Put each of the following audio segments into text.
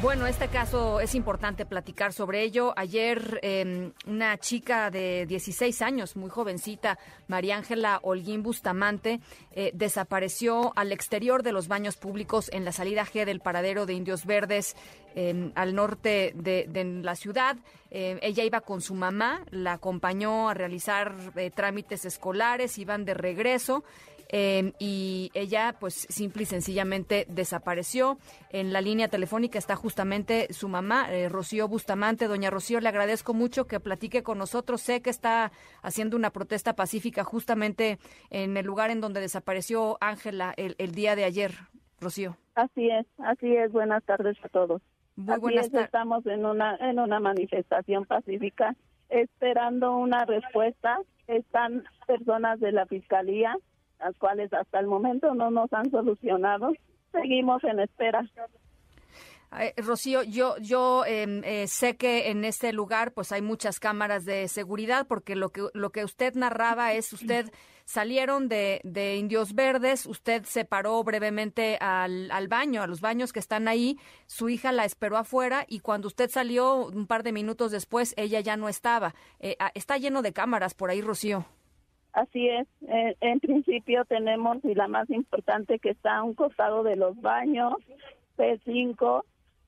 Bueno, este caso es importante platicar sobre ello. Ayer em, una chica de 16 años, muy jovencita, María Ángela Holguín Bustamante, eh, desapareció al exterior de los baños públicos en la salida G del paradero de Indios Verdes em, al norte de, la ciudad. Em, ella iba con su mamá, la acompañó a realizar eh, trámites escolares, iban de regreso Em, y ella pues simple y sencillamente desapareció. En la línea telefónica está justamente su mamá, eh, Rocío Bustamante. Doña Rocío, le agradezco mucho que platique con nosotros. Sé que está haciendo una protesta pacífica justamente en el lugar en donde desapareció Ángela el, día de ayer. Rocío. Así es, así es. Buenas tardes a todos. Muy buenas tardes. Estamos en una, en una manifestación pacífica esperando una respuesta. Están personas de la Fiscalía, las cuales hasta el momento no nos han solucionado. Seguimos en espera. Rocío, yo, yo em, eh, sé que en este lugar pues hay muchas cámaras de seguridad porque lo que, lo que usted narraba es usted salieron de, de Indios Verdes, usted se paró brevemente al, al, baño, a los baños que están ahí, su hija la esperó afuera y cuando usted salió un par de minutos después ella ya no estaba. Eh, ah, está lleno de cámaras por ahí, Rocío. Así es, eh, en principio tenemos, y la más importante que está a un costado de los baños, P5,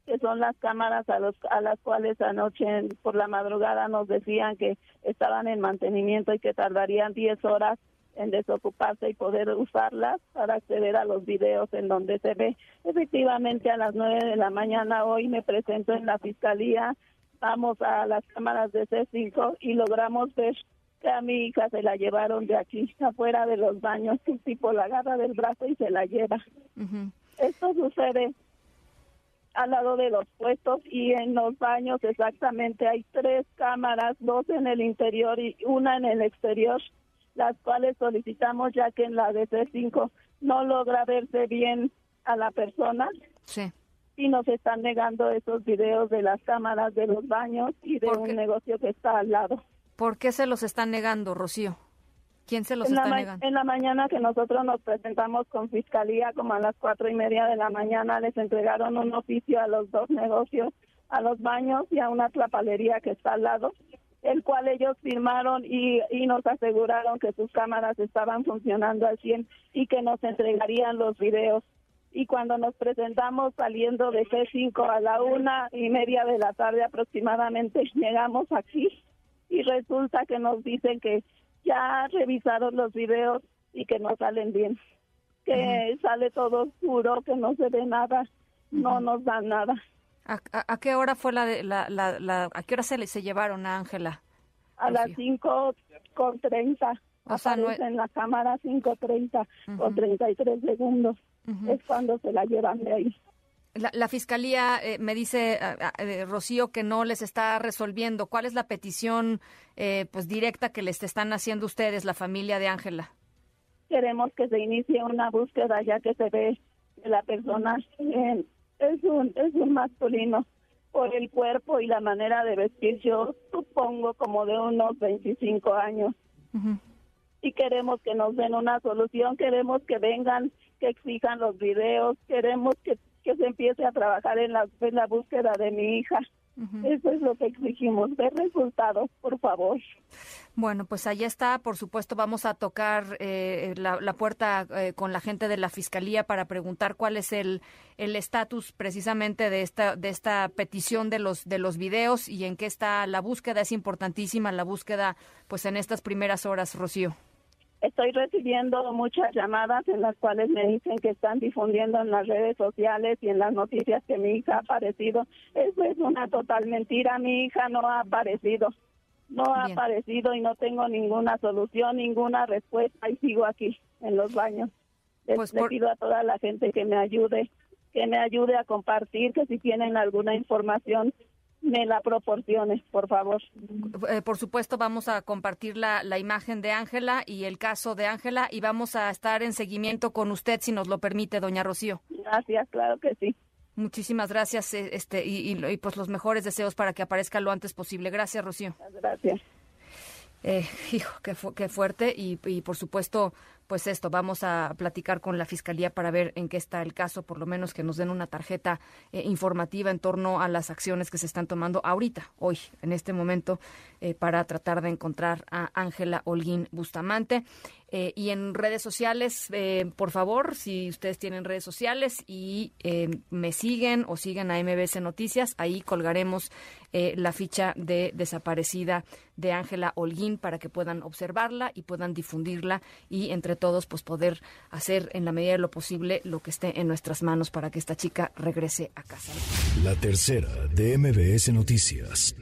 que son las cámaras a, los, a las cuales anoche por la madrugada nos decían que estaban en mantenimiento y que tardarían 10 horas en desocuparse y poder usarlas para acceder a los videos en donde se ve. Efectivamente, a las 9 de la mañana hoy me presento en la fiscalía, vamos a las cámaras de C5 y logramos ver que a mi hija se la llevaron de aquí afuera de los baños, un tipo la agarra del brazo y se la lleva. Esto sucede al lado de los puestos y en los baños exactamente hay tres cámaras, dos en el interior y una en el exterior, las cuales solicitamos ya que en la DC5 no logra verse bien a la persona. Sí. Y nos están negando esos videos de las cámaras de los baños y de un negocio que está al lado. ¿Por qué se los están negando, Rocío? ¿Quién se los está negando? En la mañana que nosotros nos presentamos con fiscalía, como a las cuatro y media de la mañana, les entregaron un oficio a los dos negocios, a los baños y a una tlapalería que está al lado, el cual ellos firmaron y, y nos aseguraron que sus cámaras estaban funcionando al 100 y que nos entregarían los videos. Y cuando nos presentamos saliendo de C5 a la una y media de la tarde aproximadamente, llegamos aquí y resulta que nos dicen que ya revisaron los videos y que no salen bien, que sale todo oscuro, que no se ve nada, no nos dan nada. ¿A, qué hora fue la, la, la, a qué hora se, se llevaron a Ángela? A las 5 con 30. O sea, no en la cámara 5.30 con 33 segundos. Es cuando se la llevan de ahí. La, fiscalía eh, me dice, eh, Rocío, que no les está resolviendo. ¿Cuál es la petición eh, pues directa que les están haciendo ustedes, la familia de Ángela? Queremos que se inicie una búsqueda ya que se ve que la persona es un es un masculino por el cuerpo y la manera de vestir. Yo supongo como de unos 25 años. Y queremos que nos den una solución, queremos que vengan, que exijan los videos, queremos que que se empiece a trabajar en la, en la búsqueda de mi hija. Eso es lo que exigimos, ver resultados, por favor. Bueno, pues allá está. Por supuesto, vamos a tocar eh, la, puerta eh, con la gente de la fiscalía para preguntar cuál es el el estatus precisamente de esta de esta petición de los de los videos y en qué está la búsqueda. Es importantísima la búsqueda, pues en estas primeras horas, Rocío. Estoy recibiendo muchas llamadas en las cuales me dicen que están difundiendo en las redes sociales y en las noticias que mi hija ha aparecido. Eso es una total mentira. Mi hija no ha aparecido. No ha aparecido y no tengo ninguna solución, ninguna respuesta y sigo aquí en los baños. Pues le pido a toda la gente que me ayude, que me ayude a compartir, que si tienen alguna información me la proporciones, por favor. Eh, por supuesto, vamos a compartir la, la imagen de Ángela y el caso de Ángela y vamos a estar en seguimiento con usted, si nos lo permite, doña Rocío. Gracias, claro que sí. Muchísimas gracias eh, este y, y, pues los mejores deseos para que aparezca lo antes posible. Gracias, Rocío. Gracias. Eh, hijo, qué, qué fuerte y, y por supuesto pues esto, vamos a platicar con la Fiscalía para ver en qué está el caso, por lo menos que nos den una tarjeta eh, informativa en torno a las acciones que se están tomando ahorita, hoy, en este momento, eh, para tratar de encontrar a Ángela Holguín Bustamante. Eh, y en redes sociales, eh, por favor, si ustedes tienen redes sociales y eh, me siguen o siguen a MBS Noticias, ahí colgaremos la ficha de desaparecida de Ángela Holguín para que puedan observarla y puedan difundirla y entre todos pues poder hacer en la medida de lo posible lo que esté en nuestras manos para que esta chica regrese a casa. La tercera de MBS Noticias.